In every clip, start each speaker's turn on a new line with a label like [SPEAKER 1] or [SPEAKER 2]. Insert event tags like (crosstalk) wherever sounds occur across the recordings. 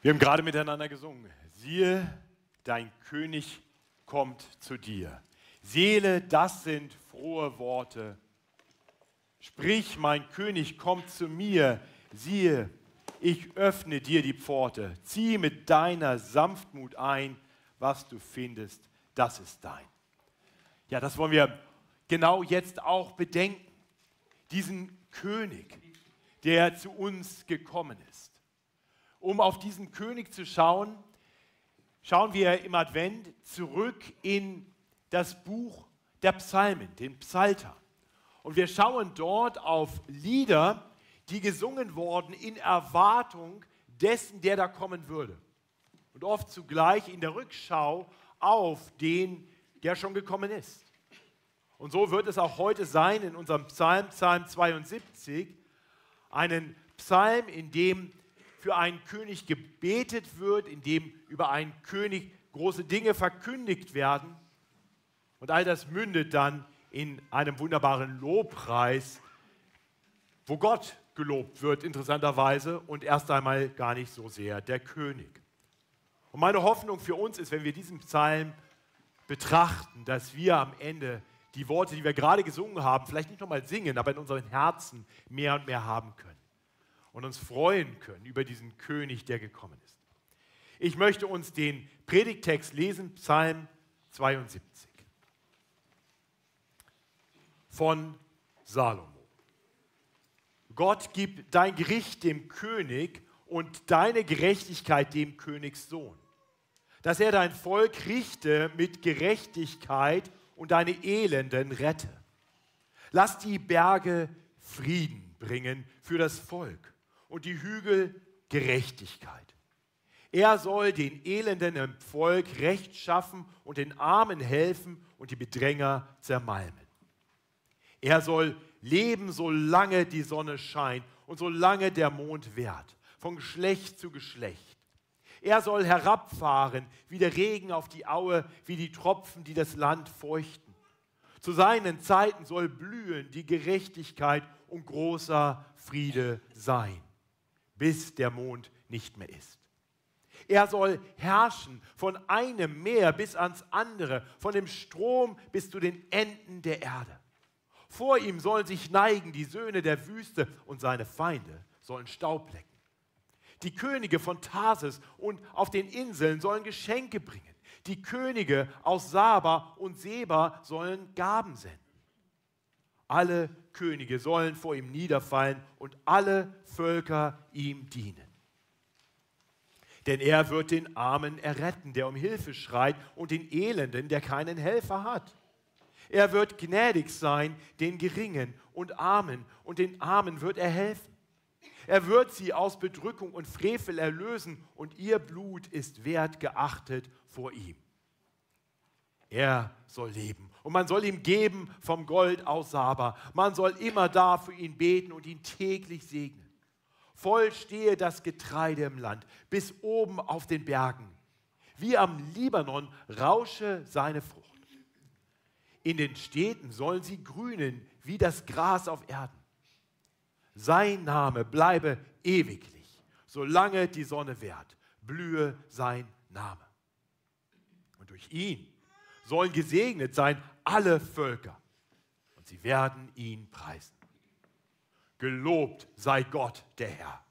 [SPEAKER 1] Wir haben gerade miteinander gesungen. Siehe, dein König kommt zu dir. Seele, das sind frohe Worte. Sprich, mein König kommt zu mir. Siehe, ich öffne dir die Pforte. Zieh mit deiner Sanftmut ein, was du findest, das ist dein. Ja, das wollen wir genau jetzt auch bedenken. Diesen König, der zu uns gekommen ist. Um auf diesen König zu schauen, schauen wir im Advent zurück in das Buch der Psalmen, den Psalter. Und wir schauen dort auf Lieder, die gesungen wurden in Erwartung dessen, der da kommen würde. Und oft zugleich in der Rückschau auf den, der schon gekommen ist. Und so wird es auch heute sein in unserem Psalm, Psalm 72, einen Psalm, in dem für einen König gebetet wird, in dem über einen König große Dinge verkündigt werden. Und all das mündet dann in einem wunderbaren Lobpreis, wo Gott gelobt wird, interessanterweise, und erst einmal gar nicht so sehr der König. Und meine Hoffnung für uns ist, wenn wir diesen Psalm betrachten, dass wir am Ende die Worte, die wir gerade gesungen haben, vielleicht nicht nochmal singen, aber in unseren Herzen mehr und mehr haben können und uns freuen können über diesen König, der gekommen ist. Ich möchte uns den Predigtext lesen, Psalm 72 von Salomo. Gott gibt dein Gericht dem König und deine Gerechtigkeit dem Königssohn, dass er dein Volk richte mit Gerechtigkeit und deine Elenden rette. Lass die Berge Frieden bringen für das Volk und die Hügel Gerechtigkeit. Er soll den Elenden im Volk Recht schaffen und den Armen helfen und die Bedränger zermalmen. Er soll leben, solange die Sonne scheint und solange der Mond währt, von Geschlecht zu Geschlecht. Er soll herabfahren wie der Regen auf die Aue, wie die Tropfen, die das Land feuchten. Zu seinen Zeiten soll blühen die Gerechtigkeit und großer Friede sein, bis der Mond nicht mehr ist. Er soll herrschen von einem Meer bis ans andere, von dem Strom bis zu den Enden der Erde. Vor ihm sollen sich neigen die Söhne der Wüste und seine Feinde sollen Staub lecken. Die Könige von Tarsis und auf den Inseln sollen Geschenke bringen. Die Könige aus Saba und Seba sollen Gaben senden. Alle Könige sollen vor ihm niederfallen und alle Völker ihm dienen. Denn er wird den Armen erretten, der um Hilfe schreit, und den Elenden, der keinen Helfer hat. Er wird gnädig sein den Geringen und Armen, und den Armen wird er helfen. Er wird sie aus Bedrückung und Frevel erlösen, und ihr Blut ist wert geachtet vor ihm. Er soll leben und man soll ihm geben vom Gold aus Saba. Man soll immer da für ihn beten und ihn täglich segnen. Voll stehe das Getreide im Land, bis oben auf den Bergen. Wie am Libanon rausche seine Frucht. In den Städten sollen sie grünen wie das Gras auf Erden. Sein Name bleibe ewiglich, solange die Sonne währt, blühe sein Name. Und durch ihn sollen gesegnet sein alle Völker und sie werden ihn preisen. Gelobt sei Gott, der Herr,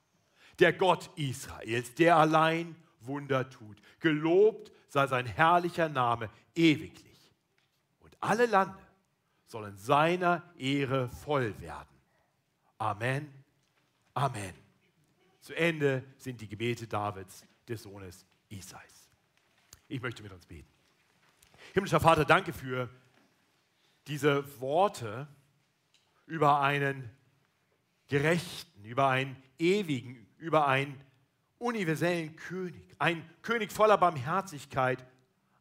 [SPEAKER 1] der Gott Israels, der allein Wunder tut. Gelobt sei sein herrlicher Name ewiglich alle Lande sollen seiner Ehre voll werden. Amen. Amen. Zu Ende sind die Gebete Davids, des Sohnes Isais. Ich möchte mit uns beten. Himmlischer Vater, danke für diese Worte über einen Gerechten, über einen Ewigen, über einen universellen König, einen König voller Barmherzigkeit,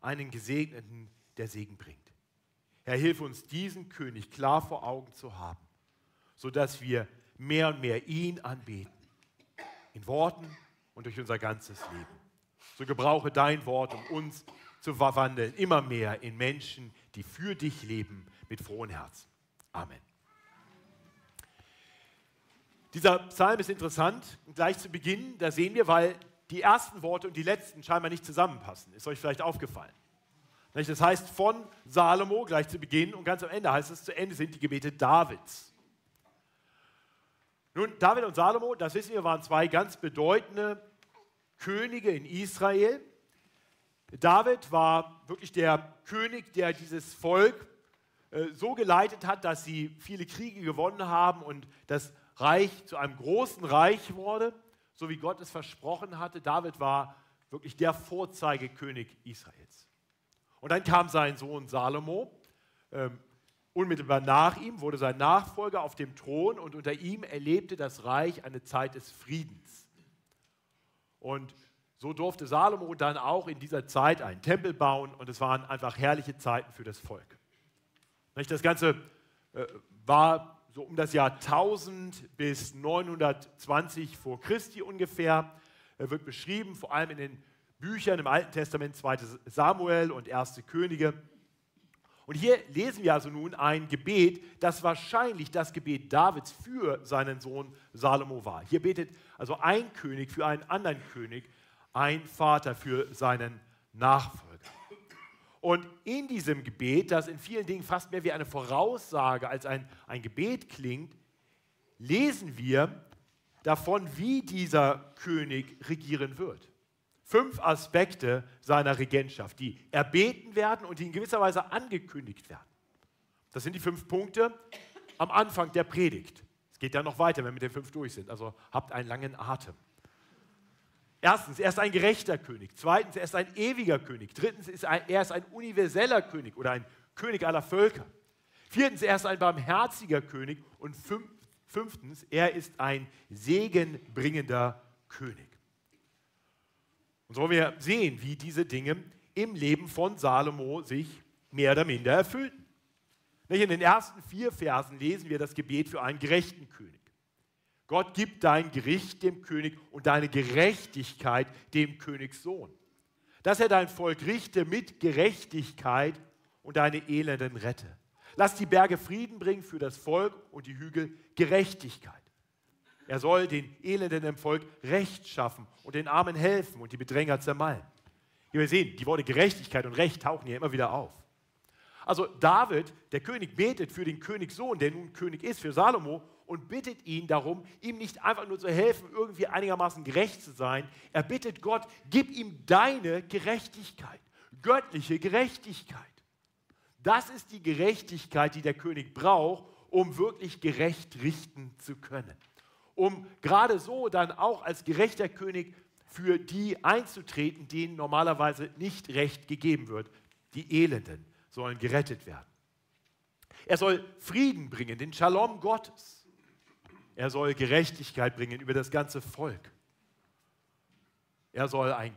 [SPEAKER 1] einen Gesegneten, der Segen bringt. Herr, hilf uns, diesen König klar vor Augen zu haben, sodass wir mehr und mehr ihn anbeten, in Worten und durch unser ganzes Leben. So gebrauche dein Wort, um uns zu verwandeln, immer mehr in Menschen, die für dich leben, mit frohen Herzen. Amen. Dieser Psalm ist interessant. Gleich zu Beginn, da sehen wir, weil die ersten Worte und die letzten scheinbar nicht zusammenpassen. Ist euch vielleicht aufgefallen? Das heißt von Salomo gleich zu Beginn und ganz am Ende heißt es, zu Ende sind die Gebete Davids. Nun, David und Salomo, das wissen wir, waren zwei ganz bedeutende Könige in Israel. David war wirklich der König, der dieses Volk äh, so geleitet hat, dass sie viele Kriege gewonnen haben und das Reich zu einem großen Reich wurde, so wie Gott es versprochen hatte. David war wirklich der Vorzeigekönig Israels. Und dann kam sein Sohn Salomo. Ähm, unmittelbar nach ihm wurde sein Nachfolger auf dem Thron und unter ihm erlebte das Reich eine Zeit des Friedens. Und so durfte Salomo dann auch in dieser Zeit einen Tempel bauen und es waren einfach herrliche Zeiten für das Volk. Das Ganze äh, war so um das Jahr 1000 bis 920 vor Christi ungefähr, wird beschrieben, vor allem in den Büchern im Alten Testament, 2. Samuel und 1. Könige. Und hier lesen wir also nun ein Gebet, das wahrscheinlich das Gebet Davids für seinen Sohn Salomo war. Hier betet also ein König für einen anderen König, ein Vater für seinen Nachfolger. Und in diesem Gebet, das in vielen Dingen fast mehr wie eine Voraussage als ein, ein Gebet klingt, lesen wir davon, wie dieser König regieren wird. Fünf Aspekte seiner Regentschaft, die erbeten werden und die in gewisser Weise angekündigt werden. Das sind die fünf Punkte am Anfang der Predigt. Es geht ja noch weiter, wenn wir mit den fünf durch sind. Also habt einen langen Atem. Erstens, er ist ein gerechter König. Zweitens, er ist ein ewiger König. Drittens, ist er, er ist ein universeller König oder ein König aller Völker. Viertens, er ist ein barmherziger König. Und fünftens, er ist ein segenbringender König. Und so wir sehen, wie diese Dinge im Leben von Salomo sich mehr oder minder erfüllten. In den ersten vier Versen lesen wir das Gebet für einen gerechten König. Gott gibt dein Gericht dem König und deine Gerechtigkeit dem Königssohn. Dass er dein Volk richte mit Gerechtigkeit und deine Elenden rette. Lass die Berge Frieden bringen für das Volk und die Hügel Gerechtigkeit. Er soll den Elenden im Volk Recht schaffen und den Armen helfen und die Bedränger zermalmen. Hier wir sehen, die Worte Gerechtigkeit und Recht tauchen hier immer wieder auf. Also David, der König, betet für den Königssohn, der nun König ist, für Salomo und bittet ihn darum, ihm nicht einfach nur zu helfen, irgendwie einigermaßen gerecht zu sein. Er bittet Gott, gib ihm deine Gerechtigkeit, göttliche Gerechtigkeit. Das ist die Gerechtigkeit, die der König braucht, um wirklich gerecht richten zu können. Um gerade so dann auch als gerechter König für die einzutreten, denen normalerweise nicht Recht gegeben wird. Die Elenden sollen gerettet werden. Er soll Frieden bringen, den Shalom Gottes. Er soll Gerechtigkeit bringen über das ganze Volk. Er soll ein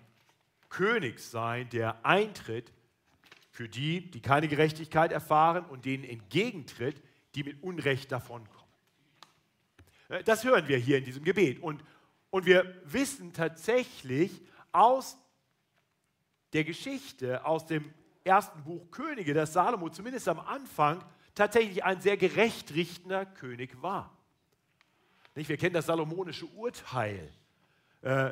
[SPEAKER 1] König sein, der eintritt für die, die keine Gerechtigkeit erfahren und denen entgegentritt, die mit Unrecht davonkommen. Äh, das hören wir hier in diesem Gebet. Und, und wir wissen tatsächlich aus der Geschichte, aus dem ersten Buch Könige, dass Salomo zumindest am Anfang tatsächlich ein sehr gerecht richtender König war. Nicht? Wir kennen das salomonische Urteil, äh,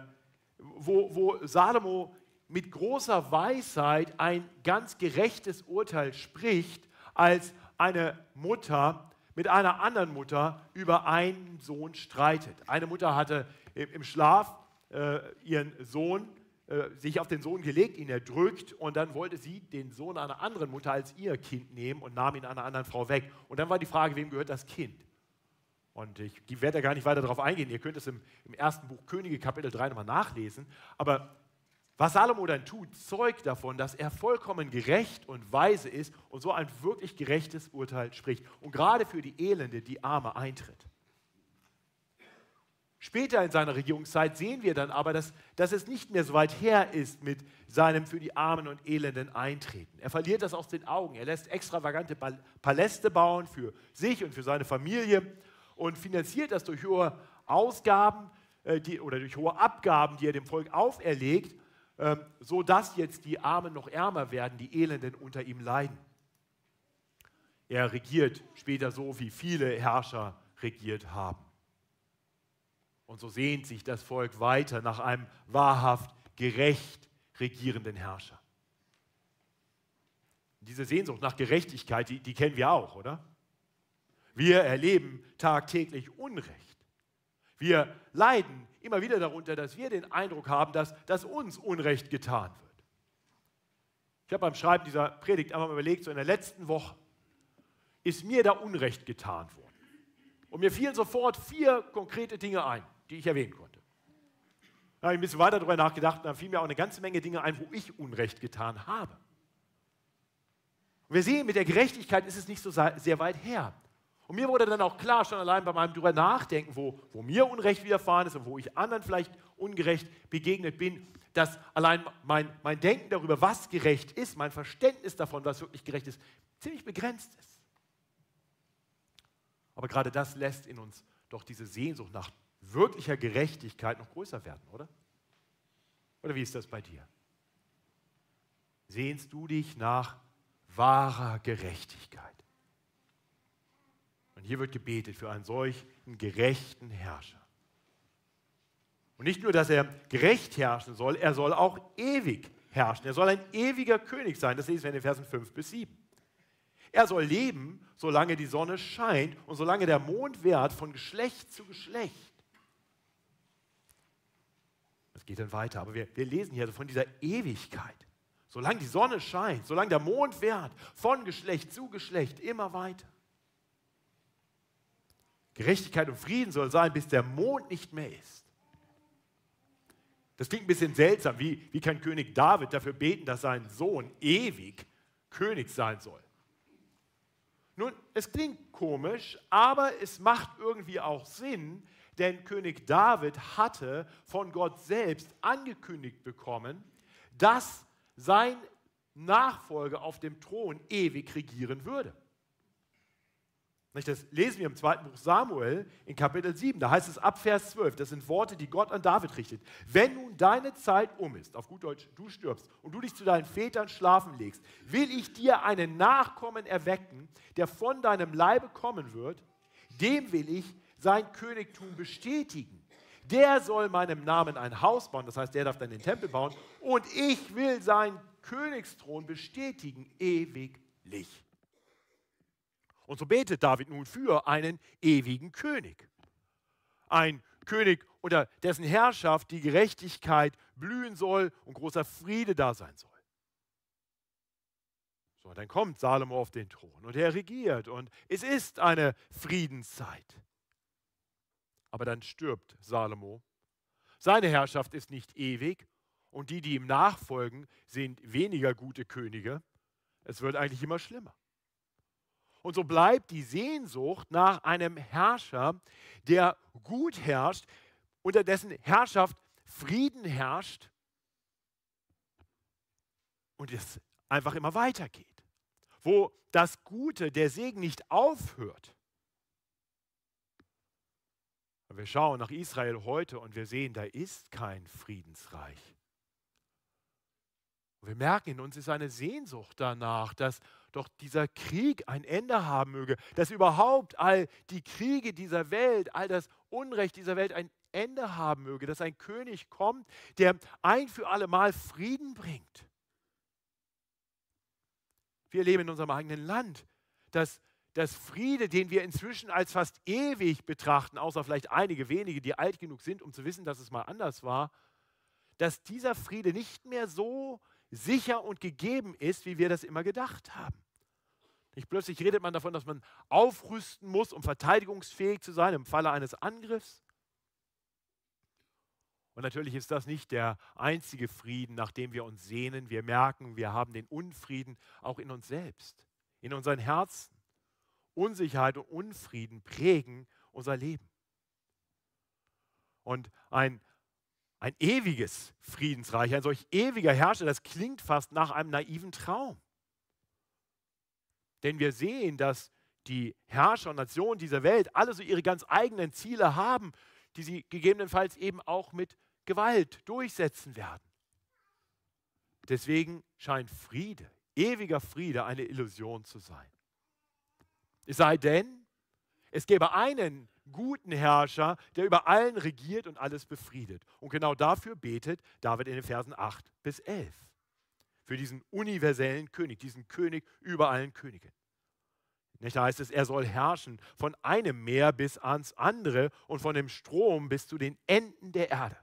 [SPEAKER 1] wo, wo Salomo mit großer Weisheit ein ganz gerechtes Urteil spricht, als eine Mutter mit einer anderen Mutter über einen Sohn streitet. Eine Mutter hatte im Schlaf äh, ihren Sohn äh, sich auf den Sohn gelegt, ihn erdrückt und dann wollte sie den Sohn einer anderen Mutter als ihr Kind nehmen und nahm ihn einer anderen Frau weg. Und dann war die Frage, wem gehört das Kind? Und ich werde da gar nicht weiter darauf eingehen. Ihr könnt es im, im ersten Buch Könige, Kapitel 3 nochmal nachlesen. Aber was Salomo dann tut, zeugt davon, dass er vollkommen gerecht und weise ist und so ein wirklich gerechtes Urteil spricht. Und gerade für die Elende, die Arme eintritt. Später in seiner Regierungszeit sehen wir dann aber, dass, dass es nicht mehr so weit her ist mit seinem für die Armen und Elenden Eintreten. Er verliert das aus den Augen. Er lässt extravagante Paläste bauen für sich und für seine Familie und finanziert das durch hohe Ausgaben äh, die, oder durch hohe Abgaben, die er dem Volk auferlegt, äh, sodass jetzt die Armen noch ärmer werden, die Elenden unter ihm leiden. Er regiert später so, wie viele Herrscher regiert haben. Und so sehnt sich das Volk weiter nach einem wahrhaft gerecht regierenden Herrscher. Diese Sehnsucht nach Gerechtigkeit, die, die kennen wir auch, oder? Wir erleben tagtäglich Unrecht. Wir leiden immer wieder darunter, dass wir den Eindruck haben, dass, dass uns Unrecht getan wird. Ich habe beim Schreiben dieser Predigt einmal überlegt, so in der letzten Woche ist mir da Unrecht getan worden. Und mir fielen sofort vier konkrete Dinge ein, die ich erwähnen konnte. Da habe ich ein bisschen weiter darüber nachgedacht und dann fielen mir auch eine ganze Menge Dinge ein, wo ich Unrecht getan habe. Und wir sehen, mit der Gerechtigkeit ist es nicht so sehr weit her. Und mir wurde dann auch klar, schon allein bei meinem drüber nachdenken, wo, wo mir Unrecht widerfahren ist und wo ich anderen vielleicht ungerecht begegnet bin, dass allein mein, mein Denken darüber, was gerecht ist, mein Verständnis davon, was wirklich gerecht ist, ziemlich begrenzt ist. Aber gerade das lässt in uns doch diese Sehnsucht nach wirklicher Gerechtigkeit noch größer werden, oder? Oder wie ist das bei dir? Sehnst du dich nach wahrer Gerechtigkeit? Hier wird gebetet für einen solchen gerechten Herrscher. Und nicht nur, dass er gerecht herrschen soll, er soll auch ewig herrschen. Er soll ein ewiger König sein. Das lesen wir in den Versen 5 bis 7. Er soll leben, solange die Sonne scheint und solange der Mond währt von Geschlecht zu Geschlecht. Das geht dann weiter, aber wir, wir lesen hier von dieser Ewigkeit. Solange die Sonne scheint, solange der Mond währt, von Geschlecht zu Geschlecht, immer weiter. Gerechtigkeit und Frieden soll sein, bis der Mond nicht mehr ist. Das klingt ein bisschen seltsam. Wie, wie kann König David dafür beten, dass sein Sohn ewig König sein soll? Nun, es klingt komisch, aber es macht irgendwie auch Sinn, denn König David hatte von Gott selbst angekündigt bekommen, dass sein Nachfolger auf dem Thron ewig regieren würde. Das lesen wir im zweiten Buch Samuel in Kapitel 7. Da heißt es ab Vers 12, das sind Worte, die Gott an David richtet. Wenn nun deine Zeit um ist, auf gut Deutsch, du stirbst und du dich zu deinen Vätern schlafen legst, will ich dir einen Nachkommen erwecken, der von deinem Leibe kommen wird, dem will ich sein Königtum bestätigen. Der soll meinem Namen ein Haus bauen, das heißt, der darf dann den Tempel bauen, und ich will seinen Königsthron bestätigen ewiglich. Und so betet David nun für einen ewigen König. Ein König, unter dessen Herrschaft die Gerechtigkeit blühen soll und großer Friede da sein soll. So, dann kommt Salomo auf den Thron und er regiert und es ist eine Friedenszeit. Aber dann stirbt Salomo. Seine Herrschaft ist nicht ewig und die, die ihm nachfolgen, sind weniger gute Könige. Es wird eigentlich immer schlimmer. Und so bleibt die Sehnsucht nach einem Herrscher, der gut herrscht, unter dessen Herrschaft Frieden herrscht und es einfach immer weitergeht. Wo das Gute, der Segen nicht aufhört. Wir schauen nach Israel heute und wir sehen, da ist kein Friedensreich. Wir merken, in uns ist eine Sehnsucht danach, dass doch dieser Krieg ein Ende haben möge, dass überhaupt all die Kriege dieser Welt, all das Unrecht dieser Welt ein Ende haben möge, dass ein König kommt, der ein für alle Mal Frieden bringt. Wir leben in unserem eigenen Land, dass das Friede, den wir inzwischen als fast ewig betrachten, außer vielleicht einige wenige, die alt genug sind, um zu wissen, dass es mal anders war, dass dieser Friede nicht mehr so sicher und gegeben ist, wie wir das immer gedacht haben. Nicht plötzlich redet man davon, dass man aufrüsten muss, um verteidigungsfähig zu sein im Falle eines Angriffs. Und natürlich ist das nicht der einzige Frieden, nach dem wir uns sehnen. Wir merken, wir haben den Unfrieden auch in uns selbst, in unseren Herzen. Unsicherheit und Unfrieden prägen unser Leben. Und ein ein ewiges Friedensreich, ein solch ewiger Herrscher, das klingt fast nach einem naiven Traum. Denn wir sehen, dass die Herrscher und Nationen dieser Welt alle so ihre ganz eigenen Ziele haben, die sie gegebenenfalls eben auch mit Gewalt durchsetzen werden. Deswegen scheint Friede, ewiger Friede, eine Illusion zu sein. Es sei denn, es gäbe einen guten Herrscher, der über allen regiert und alles befriedet. Und genau dafür betet David in den Versen 8 bis 11. Für diesen universellen König, diesen König über allen Königen. Nicht, da heißt es, er soll herrschen von einem Meer bis ans andere und von dem Strom bis zu den Enden der Erde.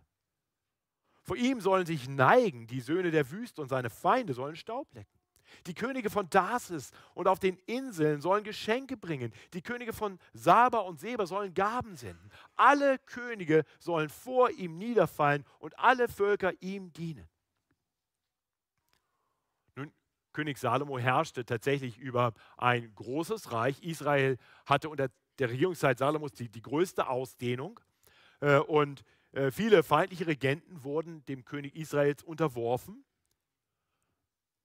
[SPEAKER 1] Vor ihm sollen sich neigen die Söhne der Wüste und seine Feinde sollen Staub lecken. Die Könige von Tarsis und auf den Inseln sollen Geschenke bringen. Die Könige von Saba und Seba sollen Gaben senden. Alle Könige sollen vor ihm niederfallen und alle Völker ihm dienen. Nun, König Salomo herrschte tatsächlich über ein großes Reich. Israel hatte unter der Regierungszeit Salomos die, die größte Ausdehnung. Äh, und äh, viele feindliche Regenten wurden dem König Israels unterworfen.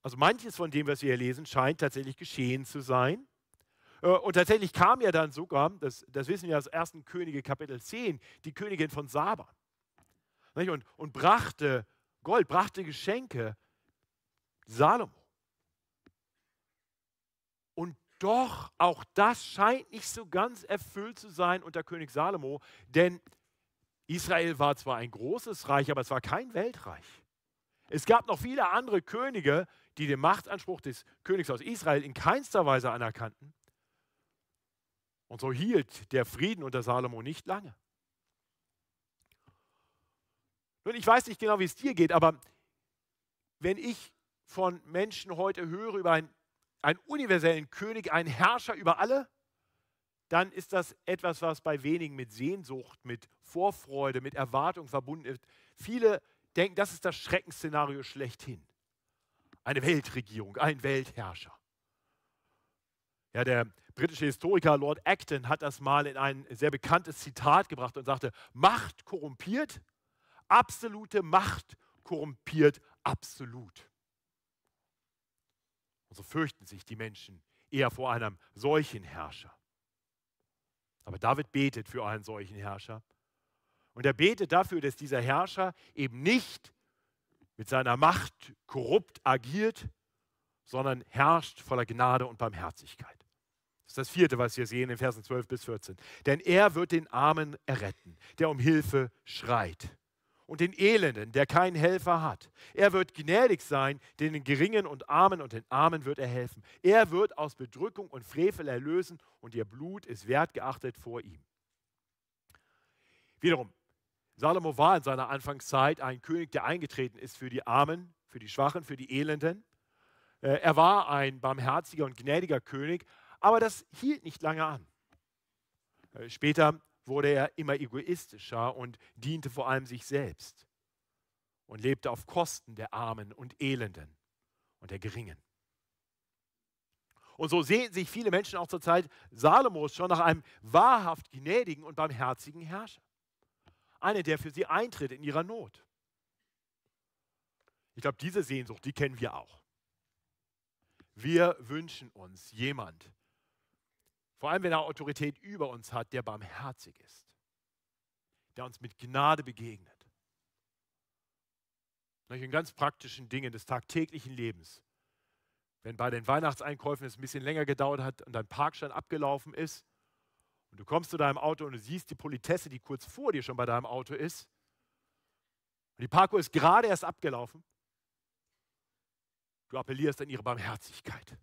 [SPEAKER 1] Also manches von dem, was wir hier lesen, scheint tatsächlich geschehen zu sein. Äh, und tatsächlich kam ja dann sogar, das, das wissen wir aus 1. Könige Kapitel 10, die Königin von Saba. Und, und brachte Gold, brachte Geschenke Salomo. Und doch, auch das scheint nicht so ganz erfüllt zu sein unter König Salomo, denn Israel war zwar ein großes Reich, aber es war kein Weltreich. Es gab noch viele andere Könige, die den Machtanspruch des Königs aus Israel in keinster Weise anerkannten. Und so hielt der Frieden unter Salomo nicht lange. Nun, ich weiß nicht genau, wie es dir geht, aber wenn ich von Menschen heute höre über einen, einen universellen König, einen Herrscher über alle, dann ist das etwas, was bei wenigen mit Sehnsucht, mit Vorfreude, mit Erwartung verbunden ist. Viele denken, das ist das Schreckensszenario schlechthin. Eine Weltregierung, ein Weltherrscher. Ja, der britische Historiker Lord Acton hat das mal in ein sehr bekanntes Zitat gebracht und sagte, Macht korrumpiert, absolute Macht korrumpiert absolut. Und so fürchten sich die Menschen eher vor einem solchen Herrscher. Aber David betet für einen solchen Herrscher. Und er betet dafür, dass dieser Herrscher eben nicht mit seiner Macht korrupt agiert, sondern herrscht voller Gnade und Barmherzigkeit. Das ist das vierte, was wir sehen in Versen 12 bis 14. Denn er wird den Armen erretten, der um Hilfe schreit und den Elenden, der keinen Helfer hat. Er wird gnädig sein, den Geringen und Armen und den Armen wird er helfen. Er wird aus Bedrückung und Frevel erlösen und ihr Blut ist wertgeachtet vor ihm. Wiederum, Salomo war in seiner Anfangszeit ein König, der eingetreten ist für die Armen, für die Schwachen, für die Elenden. Äh, er war ein barmherziger und gnädiger König, aber das hielt nicht lange an. Äh, später wurde er immer egoistischer und diente vor allem sich selbst und lebte auf Kosten der Armen und Elenden und der Geringen. Und so sehen sich viele Menschen auch zur Zeit Salomos schon nach einem wahrhaft gnädigen und barmherzigen Herrscher. Einer, der für sie eintritt in ihrer Not. Ich glaube, diese Sehnsucht, die kennen wir auch. Wir wünschen uns jemand, vor allem, wenn er Autorität über uns hat, der barmherzig ist, der uns mit Gnade begegnet. In ganz praktischen Dingen des tagtäglichen Lebens. Wenn bei den Weihnachtseinkäufen es ein bisschen länger gedauert hat und dein Parkschein abgelaufen ist und du kommst zu deinem Auto und du siehst die Politesse, die kurz vor dir schon bei deinem Auto ist, und die Parko ist gerade erst abgelaufen, du appellierst an ihre Barmherzigkeit.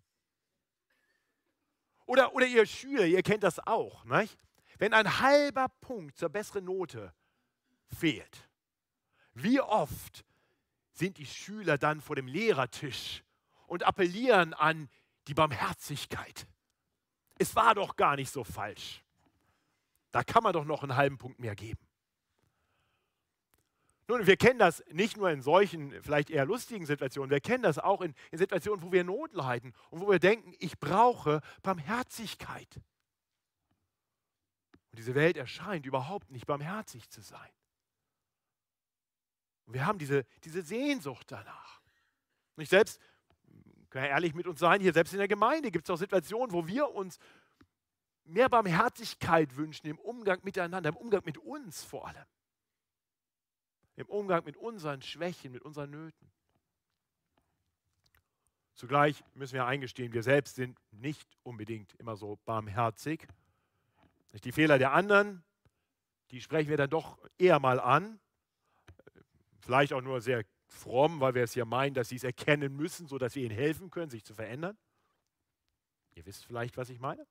[SPEAKER 1] Oder, oder ihr Schüler, ihr kennt das auch. Nicht? Wenn ein halber Punkt zur besseren Note fehlt, wie oft sind die Schüler dann vor dem Lehrertisch und appellieren an die Barmherzigkeit? Es war doch gar nicht so falsch. Da kann man doch noch einen halben Punkt mehr geben. Nun, wir kennen das nicht nur in solchen, vielleicht eher lustigen Situationen, wir kennen das auch in, in Situationen, wo wir Not leiden und wo wir denken, ich brauche Barmherzigkeit. Und diese Welt erscheint überhaupt nicht barmherzig zu sein. Und wir haben diese, diese Sehnsucht danach. Und ich selbst, kann ja ehrlich mit uns sein, hier selbst in der Gemeinde gibt es auch Situationen, wo wir uns mehr Barmherzigkeit wünschen im Umgang miteinander, im Umgang mit uns vor allem im Umgang mit unseren Schwächen, mit unseren Nöten. Zugleich müssen wir eingestehen, wir selbst sind nicht unbedingt immer so barmherzig. Die Fehler der anderen die sprechen wir dann doch eher mal an. Vielleicht auch nur sehr fromm, weil wir es ja meinen, dass sie es erkennen müssen, sodass wir ihnen helfen können, sich zu verändern. Ihr wisst vielleicht, was ich meine.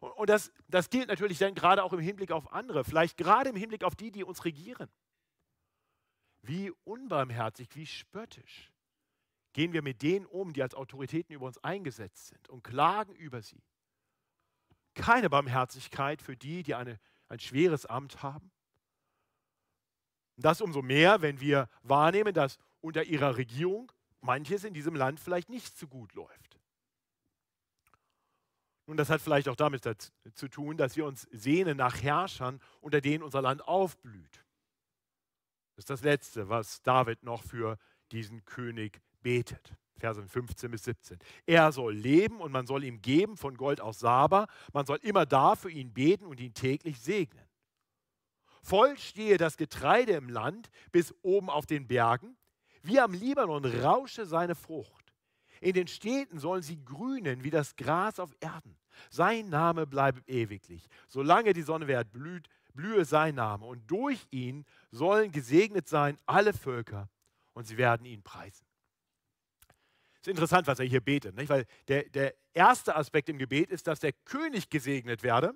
[SPEAKER 1] Und das, das gilt natürlich dann gerade auch im Hinblick auf andere, vielleicht gerade im Hinblick auf die, die uns regieren. Wie unbarmherzig, wie spöttisch gehen wir mit denen um, die als Autoritäten über uns eingesetzt sind und klagen über sie. Keine Barmherzigkeit für die, die eine, ein schweres Amt haben. Das umso mehr, wenn wir wahrnehmen, dass unter ihrer Regierung manches in diesem Land vielleicht nicht so gut läuft. Nun, das hat vielleicht auch damit zu tun, dass wir uns sehnen nach Herrschern, unter denen unser Land aufblüht. Das ist das Letzte, was David noch für diesen König betet. Verse 15 bis 17. Er soll leben und man soll ihm geben von Gold aus Saba. Man soll immer da für ihn beten und ihn täglich segnen. Voll stehe das Getreide im Land bis oben auf den Bergen. Wie am Libanon rausche seine Frucht. In den Städten sollen sie grünen wie das Gras auf Erden. Sein Name bleibe ewiglich. Solange die Sonne währt, blüht, blühe sein Name. Und durch ihn sollen gesegnet sein alle Völker und sie werden ihn preisen. Es ist interessant, was er hier betet, nicht? weil der, der erste Aspekt im Gebet ist, dass der König gesegnet werde.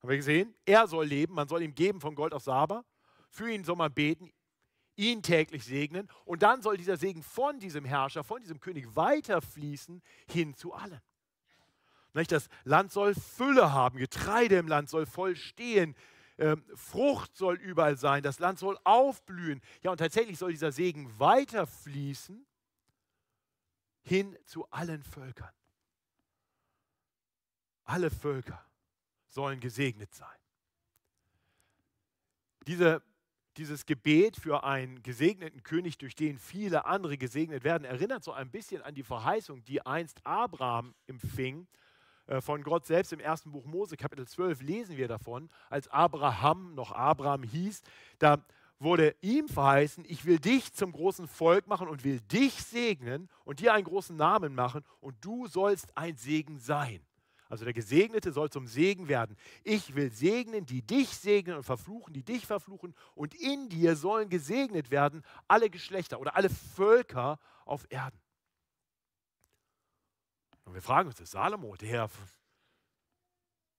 [SPEAKER 1] Haben wir gesehen? Er soll leben, man soll ihm geben von Gold aus Saba. Für ihn soll man beten, ihn täglich segnen. Und dann soll dieser Segen von diesem Herrscher, von diesem König weiterfließen hin zu allen. Das Land soll Fülle haben, Getreide im Land soll voll stehen, ähm, Frucht soll überall sein, das Land soll aufblühen. Ja, und tatsächlich soll dieser Segen weiterfließen hin zu allen Völkern. Alle Völker sollen gesegnet sein. Diese, dieses Gebet für einen gesegneten König, durch den viele andere gesegnet werden, erinnert so ein bisschen an die Verheißung, die einst Abraham empfing von Gott selbst im ersten Buch Mose, Kapitel 12, lesen wir davon, als Abraham noch Abraham hieß, da wurde ihm verheißen, ich will dich zum großen Volk machen und will dich segnen und dir einen großen Namen machen und du sollst ein Segen sein. Also der Gesegnete soll zum Segen werden. Ich will segnen, die dich segnen und verfluchen, die dich verfluchen. Und in dir sollen gesegnet werden alle Geschlechter oder alle Völker auf Erden. Und wir fragen uns, ist Salomo, der,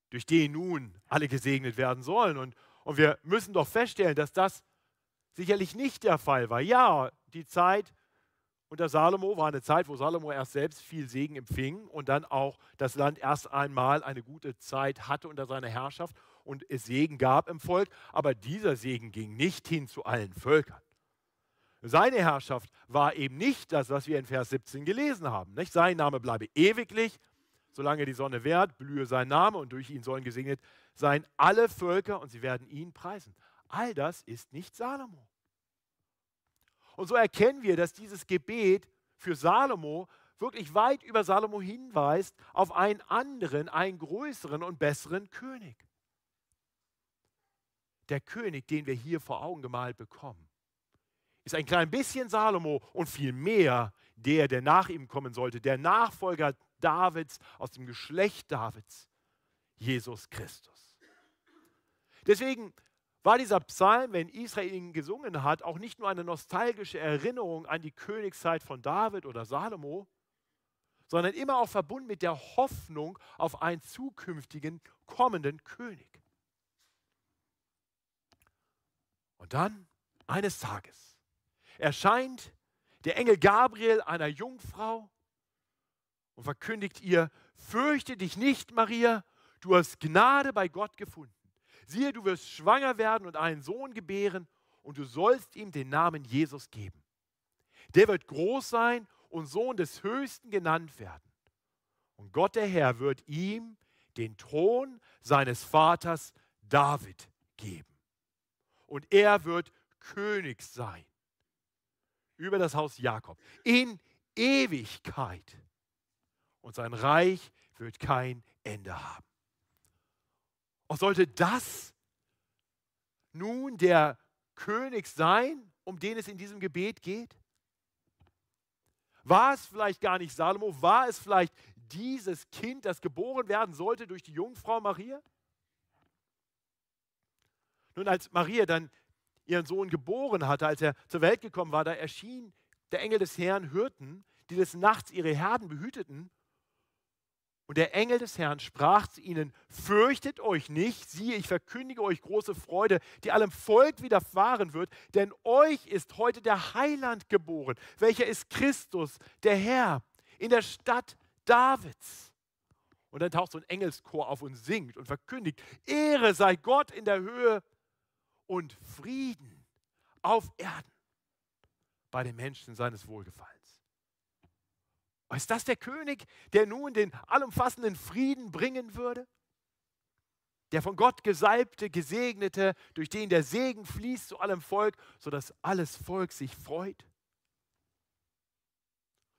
[SPEAKER 1] durch den nun alle gesegnet werden sollen. Und, und wir müssen doch feststellen, dass das sicherlich nicht der Fall war. Ja, die Zeit unter Salomo war eine Zeit, wo Salomo erst selbst viel Segen empfing und dann auch das Land erst einmal eine gute Zeit hatte unter seiner Herrschaft und es Segen gab im Volk. Aber dieser Segen ging nicht hin zu allen Völkern. Seine Herrschaft war eben nicht das, was wir in Vers 17 gelesen haben. Nicht? Sein Name bleibe ewiglich, solange die Sonne währt, blühe sein Name und durch ihn sollen gesegnet sein alle Völker und sie werden ihn preisen. All das ist nicht Salomo. Und so erkennen wir, dass dieses Gebet für Salomo wirklich weit über Salomo hinweist auf einen anderen, einen größeren und besseren König. Der König, den wir hier vor Augen gemalt bekommen, ist ein klein bisschen Salomo und viel mehr der, der nach ihm kommen sollte, der Nachfolger Davids aus dem Geschlecht Davids, Jesus Christus. Deswegen war dieser Psalm, wenn Israel ihn gesungen hat, auch nicht nur eine nostalgische Erinnerung an die Königszeit von David oder Salomo, sondern immer auch verbunden mit der Hoffnung auf einen zukünftigen kommenden König. Und dann eines Tages erscheint der Engel Gabriel einer Jungfrau und verkündigt ihr, fürchte dich nicht, Maria, du hast Gnade bei Gott gefunden. Siehe, du wirst schwanger werden und einen Sohn gebären und du sollst ihm den Namen Jesus geben. Der wird groß sein und Sohn des Höchsten genannt werden. Und Gott der Herr wird ihm den Thron seines Vaters David geben. Und er wird König sein über das Haus Jakob in Ewigkeit. Und sein Reich wird kein Ende haben. Und sollte das nun der König sein, um den es in diesem Gebet geht? War es vielleicht gar nicht Salomo? War es vielleicht dieses Kind, das geboren werden sollte durch die Jungfrau Maria? Nun, als Maria dann ihren Sohn geboren hatte, als er zur Welt gekommen war, da erschien der Engel des Herrn Hirten, die des Nachts ihre Herden behüteten. Und der Engel des Herrn sprach zu ihnen, fürchtet euch nicht, siehe, ich verkündige euch große Freude, die allem Volk widerfahren wird, denn euch ist heute der Heiland geboren, welcher ist Christus, der Herr, in der Stadt Davids. Und dann taucht so ein Engelschor auf und singt und verkündigt, Ehre sei Gott in der Höhe und Frieden auf Erden bei den Menschen seines Wohlgefallens. Ist das der König, der nun den allumfassenden Frieden bringen würde? Der von Gott gesalbte, gesegnete, durch den der Segen fließt zu allem Volk, sodass alles Volk sich freut?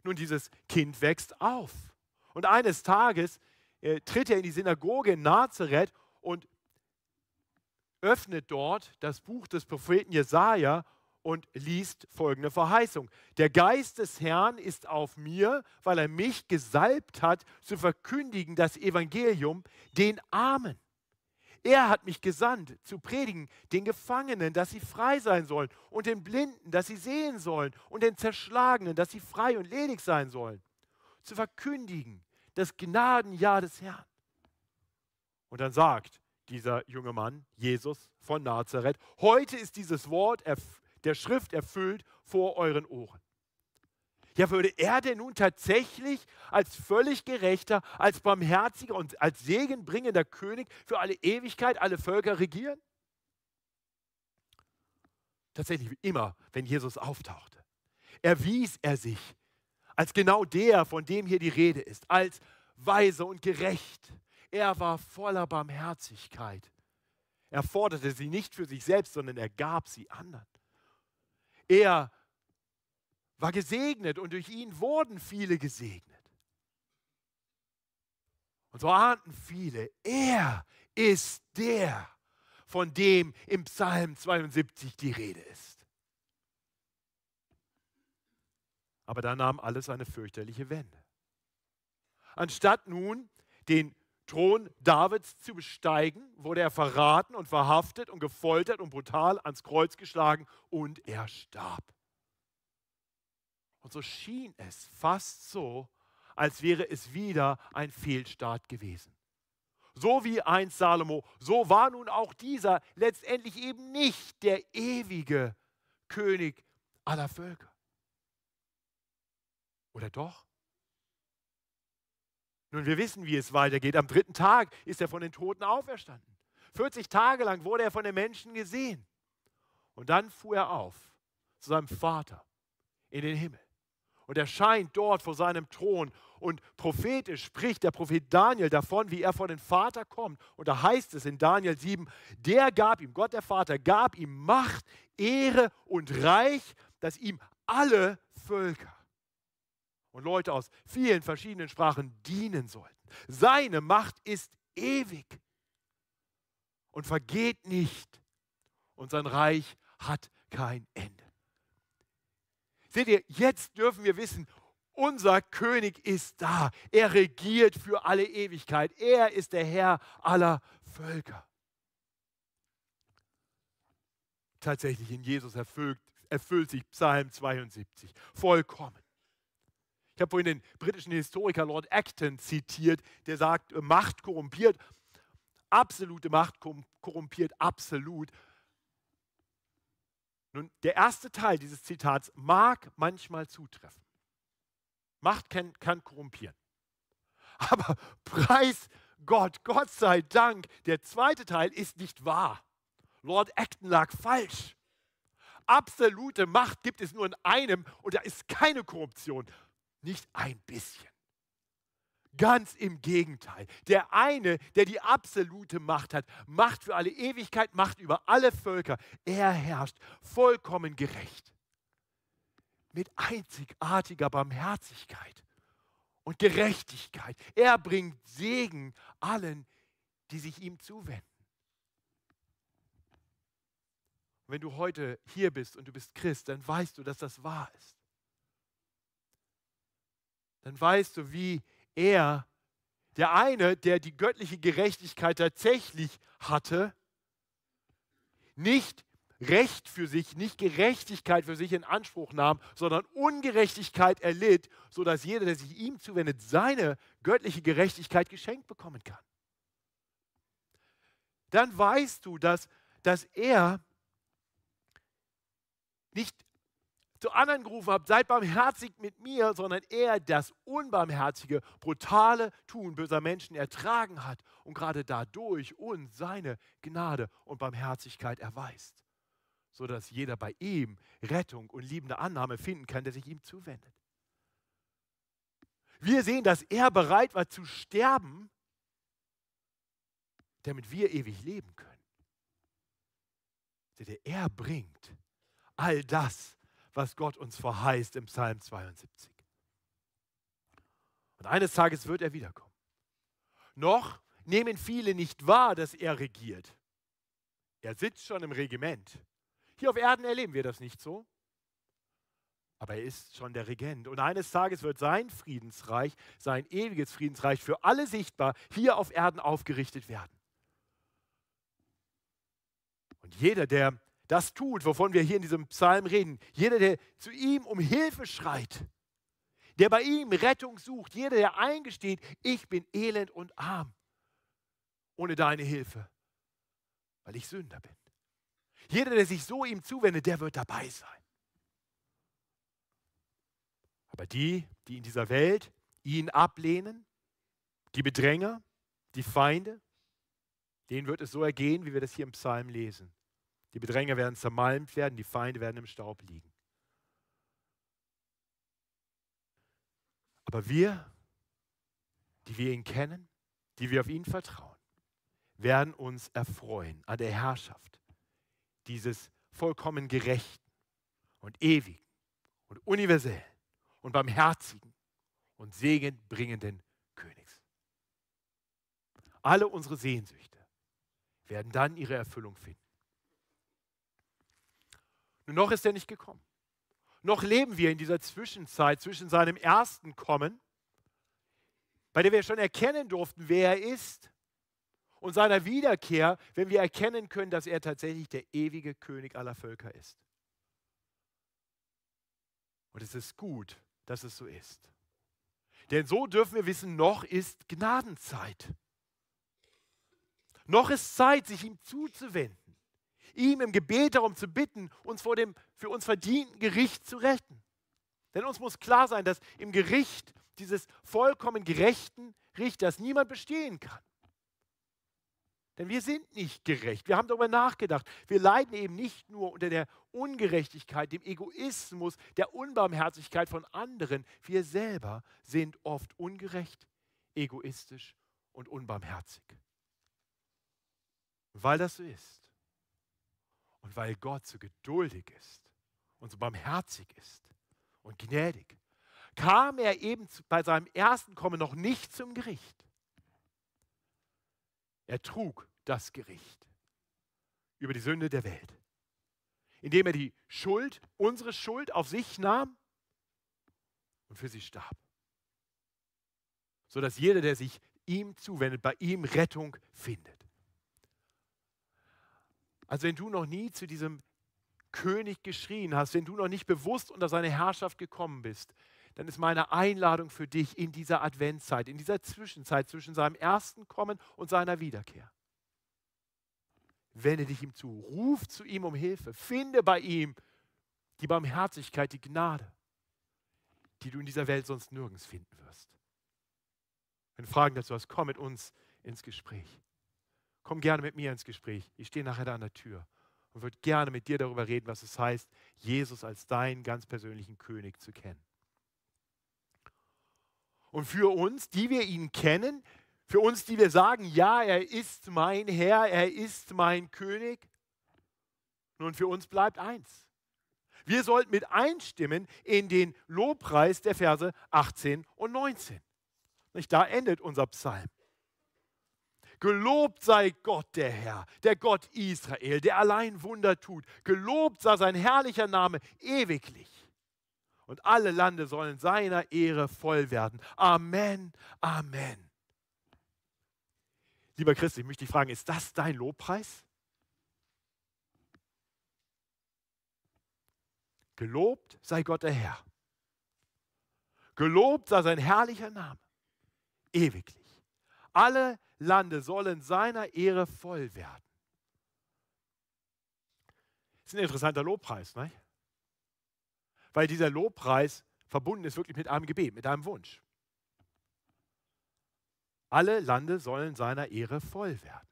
[SPEAKER 1] Nun, dieses Kind wächst auf. Und eines Tages äh, tritt er in die Synagoge in Nazareth und öffnet dort das Buch des Propheten Jesaja und liest folgende Verheißung. Der Geist des Herrn ist auf mir, weil er mich gesalbt hat, zu verkündigen das Evangelium den Armen. Er hat mich gesandt, zu predigen den Gefangenen, dass sie frei sein sollen, und den Blinden, dass sie sehen sollen, und den Zerschlagenen, dass sie frei und ledig sein sollen. Zu verkündigen das Gnadenjahr des Herrn. Und dann sagt dieser junge Mann, Jesus von Nazareth, heute ist dieses Wort der Schrift erfüllt vor euren Ohren. Ja, würde er denn nun tatsächlich als völlig gerechter, als barmherziger und als segenbringender König für alle Ewigkeit alle Völker regieren? Tatsächlich immer, wenn Jesus auftauchte, erwies er sich als genau der, von dem hier die Rede ist, als weise und gerecht. Er war voller Barmherzigkeit. Er forderte sie nicht für sich selbst, sondern er gab sie anderen. Er war gesegnet und durch ihn wurden viele gesegnet. Und so ahnten viele, er ist der, von dem im Psalm 72 die Rede ist. Aber da nahm alles eine fürchterliche Wende. Anstatt nun den Thron Davids zu besteigen, wurde er verraten und verhaftet und gefoltert und brutal ans Kreuz geschlagen und er starb. Und so schien es fast so, als wäre es wieder ein Fehlstart gewesen. So wie einst Salomo, so war nun auch dieser letztendlich eben nicht der ewige König aller Völker. Oder doch? Nun, wir wissen, wie es weitergeht. Am dritten Tag ist er von den Toten auferstanden. 40 Tage lang wurde er von den Menschen gesehen. Und dann fuhr er auf zu seinem Vater in den Himmel und erscheint dort vor seinem Thron. Und prophetisch spricht der Prophet Daniel davon, wie er vor den Vater kommt. Und da heißt es in Daniel 7, der gab ihm, Gott der Vater, gab ihm Macht, Ehre und Reich, dass ihm alle Völker und Leute aus vielen verschiedenen Sprachen dienen sollten. Seine Macht ist ewig und vergeht nicht und sein Reich hat kein Ende. Seht ihr, jetzt dürfen wir wissen, unser König ist da. Er regiert für alle Ewigkeit. Er ist der Herr aller Völker. Tatsächlich in Jesus erfüllt, erfüllt sich Psalm 72 vollkommen. Ich habe vorhin den britischen Historiker Lord Acton zitiert, der sagt, Macht korrumpiert, absolute Macht korrumpiert absolut. Nun, der erste Teil dieses Zitats mag manchmal zutreffen. Macht kann, kann korrumpieren. (laughs) Aber preis Gott, Gott sei Dank, der zweite Teil ist nicht wahr. Lord Acton lag falsch. Absolute Macht gibt es nur in einem und da ist keine Korruption. Nicht ein bisschen. Ganz im Gegenteil. Der eine, der die absolute Macht hat, Macht für alle Ewigkeit, Macht über alle Völker, er herrscht vollkommen gerecht. Mit einzigartiger Barmherzigkeit und Gerechtigkeit. Er bringt Segen allen, die sich ihm zuwenden. wenn du heute hier bist und du bist Christ, dann weißt du, dass das wahr ist dann weißt du, wie er, der eine, der die göttliche Gerechtigkeit tatsächlich hatte, nicht Recht für sich, nicht Gerechtigkeit für sich in Anspruch nahm, sondern Ungerechtigkeit erlitt, sodass jeder, der sich ihm zuwendet, seine göttliche Gerechtigkeit geschenkt bekommen kann. Dann weißt du, dass, dass er nicht zu anderen gerufen hat, seid barmherzig mit mir, sondern er das unbarmherzige, brutale Tun böser Menschen ertragen hat und gerade dadurch uns seine Gnade und Barmherzigkeit erweist sodass jeder bei ihm Rettung und liebende Annahme finden kann, der sich ihm zuwendet. Wir sehen, dass er bereit war zu sterben, damit wir ewig leben können. Er bringt all das, was Gott uns verheißt im Psalm 72. Und eines Tages wird er wiederkommen. Noch nehmen viele nicht wahr, dass er regiert. Er sitzt schon im Regiment. Hier auf Erden erleben wir das nicht so. Aber er ist schon der Regent. Und eines Tages wird sein Friedensreich, sein ewiges Friedensreich für alle sichtbar hier auf Erden aufgerichtet werden. Und jeder, der das tut, wovon wir hier in diesem Psalm reden, jeder, der zu ihm um Hilfe schreit, der bei ihm Rettung sucht, jeder, der eingesteht, ich bin elend und arm ohne deine Hilfe, weil ich Sünder bin. Jeder, der sich so ihm zuwendet, der wird dabei sein. Aber die, die in dieser Welt ihn ablehnen, die Bedränger, die Feinde, denen wird es so ergehen, wie wir das hier im Psalm lesen. Die Bedränger werden zermalmt werden, die Feinde werden im Staub liegen. Aber wir, die wir ihn kennen, die wir auf ihn vertrauen, werden uns erfreuen an der Herrschaft dieses vollkommen gerechten und ewigen und universellen und barmherzigen und segenbringenden Königs. Alle unsere Sehnsüchte werden dann ihre Erfüllung finden. Noch ist er nicht gekommen. Noch leben wir in dieser Zwischenzeit zwischen seinem ersten Kommen, bei der wir schon erkennen durften, wer er ist, und seiner Wiederkehr, wenn wir erkennen können, dass er tatsächlich der ewige König aller Völker ist. Und es ist gut, dass es so ist. Denn so dürfen wir wissen, noch ist Gnadenzeit. Noch ist Zeit, sich ihm zuzuwenden, ihm im Gebet darum zu bitten, uns vor dem für uns verdienten Gericht zu retten. Denn uns muss klar sein, dass im Gericht dieses vollkommen gerechten Richters niemand bestehen kann. Denn wir sind nicht gerecht. Wir haben darüber nachgedacht. Wir leiden eben nicht nur unter der Ungerechtigkeit, dem Egoismus, der Unbarmherzigkeit von anderen. Wir selber sind oft ungerecht, egoistisch und unbarmherzig. weil das so ist und weil Gott so geduldig ist und so barmherzig ist und gnädig, kam er eben bei seinem ersten Kommen noch nicht zum Gericht. Er trug das Gericht über die Sünde der Welt, indem er die Schuld, unsere Schuld auf sich nahm und für sie starb. Sodass jeder, der sich ihm zuwendet, bei ihm Rettung findet. Also wenn du noch nie zu diesem König geschrien hast, wenn du noch nicht bewusst unter seine Herrschaft gekommen bist, dann ist meine Einladung für dich in dieser Adventszeit, in dieser Zwischenzeit zwischen seinem ersten Kommen und seiner Wiederkehr. Wende dich ihm zu, ruf zu ihm um Hilfe, finde bei ihm die Barmherzigkeit, die Gnade, die du in dieser Welt sonst nirgends finden wirst. Wenn Fragen dazu hast, komm mit uns ins Gespräch. Komm gerne mit mir ins Gespräch. Ich stehe nachher da an der Tür und würde gerne mit dir darüber reden, was es heißt, Jesus als deinen ganz persönlichen König zu kennen. Und für uns, die wir ihn kennen, für uns, die wir sagen, ja, er ist mein Herr, er ist mein König, nun für uns bleibt eins. Wir sollten mit einstimmen in den Lobpreis der Verse 18 und 19. Da endet unser Psalm. Gelobt sei Gott der Herr, der Gott Israel, der allein Wunder tut. Gelobt sei sein herrlicher Name ewiglich und alle Lande sollen seiner Ehre voll werden. Amen, Amen. Lieber Christ, ich möchte dich fragen, ist das dein Lobpreis? Gelobt sei Gott der Herr. Gelobt sei sein herrlicher Name. Ewiglich. Alle Lande sollen seiner Ehre voll werden. Das ist ein interessanter Lobpreis, ne? Weil dieser Lobpreis verbunden ist wirklich mit einem Gebet, mit einem Wunsch. Alle Lande sollen seiner Ehre voll werden.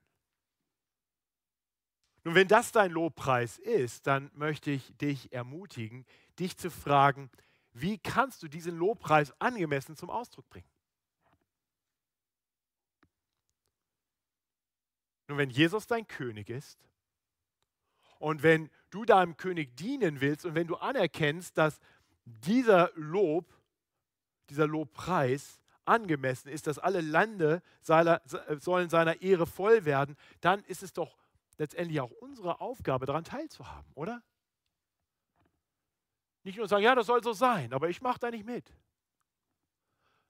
[SPEAKER 1] Nun, wenn das dein Lobpreis ist, dann möchte ich dich ermutigen, dich zu fragen, wie kannst du diesen Lobpreis angemessen zum Ausdruck bringen? Nun, wenn Jesus dein König ist und wenn du deinem König dienen willst und wenn du anerkennst, dass dieser Lob, dieser Lobpreis angemessen ist, dass alle Lande seiner, sollen seiner Ehre voll werden, dann ist es doch letztendlich auch unsere Aufgabe, daran teilzuhaben, oder? Nicht nur sagen, ja, das soll so sein, aber ich mache da nicht mit.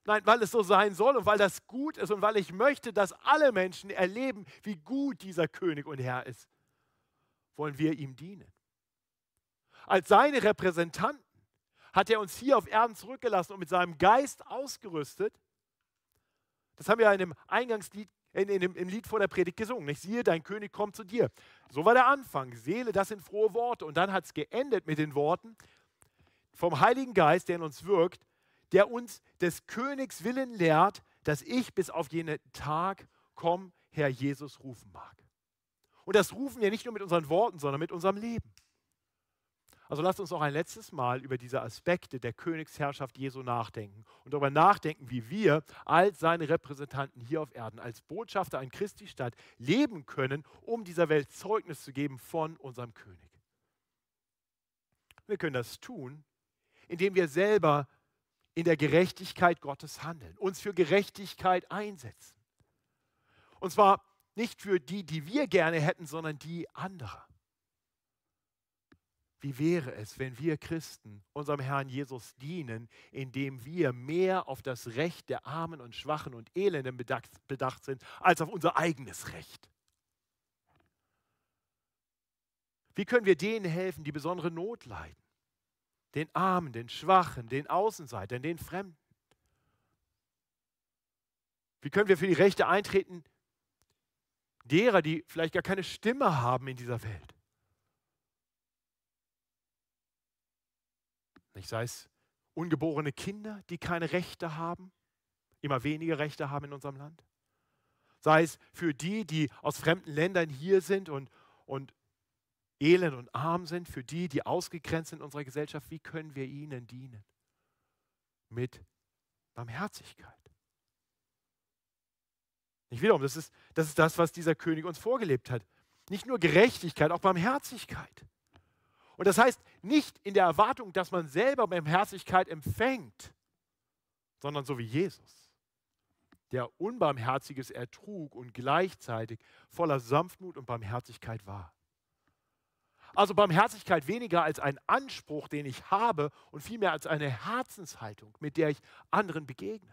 [SPEAKER 1] Nein, weil es so sein soll und weil das gut ist und weil ich möchte, dass alle Menschen erleben, wie gut dieser König und Herr ist, wollen wir ihm dienen. Als seine Repräsentanten hat er uns hier auf Erden zurückgelassen und mit seinem Geist ausgerüstet. Das haben wir in dem Eingangslied, in, in im Lied vor der Predigt gesungen. Nicht? Siehe, dein König kommt zu dir. So war der Anfang. Seele, das sind frohe Worte. Und dann hat es geendet mit den Worten vom Heiligen Geist, der in uns wirkt, der uns des Königs Willen lehrt, dass ich bis auf jenen Tag komm, Herr Jesus rufen mag. Und das rufen wir nicht nur mit unseren Worten, sondern mit unserem Leben. Also lasst uns noch ein letztes Mal über diese Aspekte der Königsherrschaft Jesu nachdenken und darüber nachdenken, wie wir als seine Repräsentanten hier auf Erden, als Botschafter an Christi Stadt leben können, um dieser Welt Zeugnis zu geben von unserem König. Wir können das tun, indem wir selber in der Gerechtigkeit Gottes handeln, uns für Gerechtigkeit einsetzen. Und zwar nicht für die, die wir gerne hätten, sondern die anderer. Wie wäre es, wenn wir Christen unserem Herrn Jesus dienen, indem wir mehr auf das Recht der Armen und Schwachen und Elenden bedacht, bedacht sind, als auf unser eigenes Recht? Wie können wir denen helfen, die besondere Not leiden? Den Armen, den Schwachen, den Außenseitern, den Fremden? Wie können wir für die Rechte eintreten derer, die vielleicht gar keine Stimme haben in dieser Welt? Nicht? Sei es ungeborene Kinder, die keine Rechte haben, immer weniger Rechte haben in unserem Land. Sei es für die, die aus fremden Ländern hier sind und, und elend und arm sind, für die, die ausgegrenzt sind in unserer Gesellschaft, wie können wir ihnen dienen? Mit Barmherzigkeit. Nicht wiederum, das ist, das ist das, was dieser König uns vorgelebt hat. Nicht nur Gerechtigkeit, auch Barmherzigkeit. Und das heißt nicht in der Erwartung, dass man selber Barmherzigkeit empfängt, sondern so wie Jesus, der Unbarmherziges ertrug und gleichzeitig voller Sanftmut und Barmherzigkeit war. Also Barmherzigkeit weniger als ein Anspruch, den ich habe, und vielmehr als eine Herzenshaltung, mit der ich anderen begegne.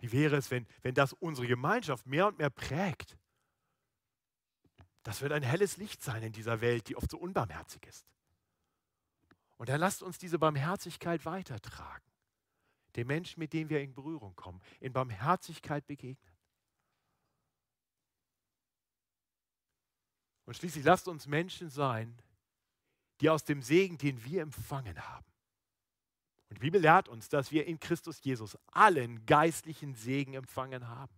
[SPEAKER 1] Wie wäre es, wenn, wenn das unsere Gemeinschaft mehr und mehr prägt? Das wird ein helles Licht sein in dieser Welt, die oft so unbarmherzig ist. Und dann lasst uns diese Barmherzigkeit weitertragen. Den Menschen, mit denen wir in Berührung kommen, in Barmherzigkeit begegnen. Und schließlich lasst uns Menschen sein, die aus dem Segen, den wir empfangen haben. Und die Bibel lehrt uns, dass wir in Christus Jesus allen geistlichen Segen empfangen haben.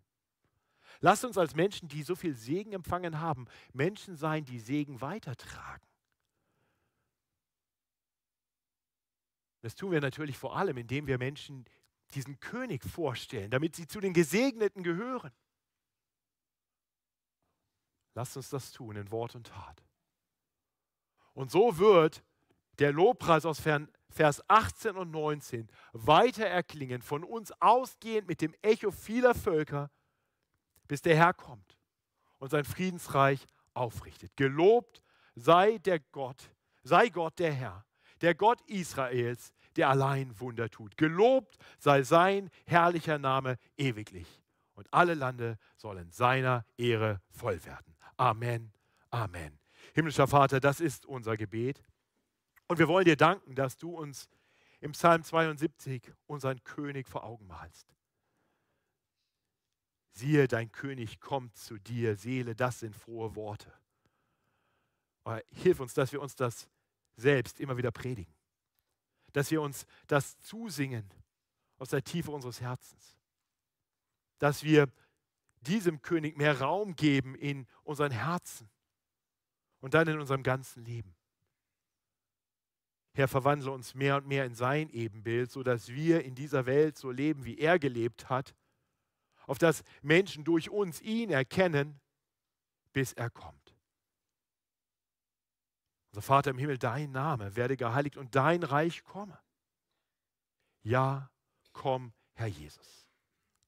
[SPEAKER 1] Lasst uns als Menschen, die so viel Segen empfangen haben, Menschen sein, die Segen weitertragen. Das tun wir natürlich vor allem, indem wir Menschen diesen König vorstellen, damit sie zu den Gesegneten gehören. Lasst uns das tun in Wort und Tat. Und so wird der Lobpreis aus Vers 18 und 19 weiter erklingen, von uns ausgehend mit dem Echo vieler Völker bis der Herr kommt und sein Friedensreich aufrichtet. Gelobt sei der Gott, sei Gott der Herr, der Gott Israels, der allein Wunder tut. Gelobt sei sein herrlicher Name ewiglich. Und alle Lande sollen seiner Ehre voll werden. Amen. Amen. Himmlischer Vater, das ist unser Gebet. Und wir wollen dir danken, dass du uns im Psalm 72 unseren König vor Augen malst. Siehe, dein König kommt zu dir, Seele, das sind frohe Worte. Aber hilf uns, dass wir uns das selbst immer wieder predigen. Dass wir uns das zusingen aus der Tiefe unseres Herzens. Dass wir diesem König mehr Raum geben in unseren Herzen und dann in unserem ganzen Leben. Herr, verwandle uns mehr und mehr in sein Ebenbild, sodass wir in dieser Welt so leben, wie er gelebt hat, auf dass Menschen durch uns ihn erkennen, bis er kommt. Unser Vater im Himmel, dein Name werde geheiligt und dein Reich komme. Ja, komm, Herr Jesus.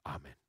[SPEAKER 1] Amen.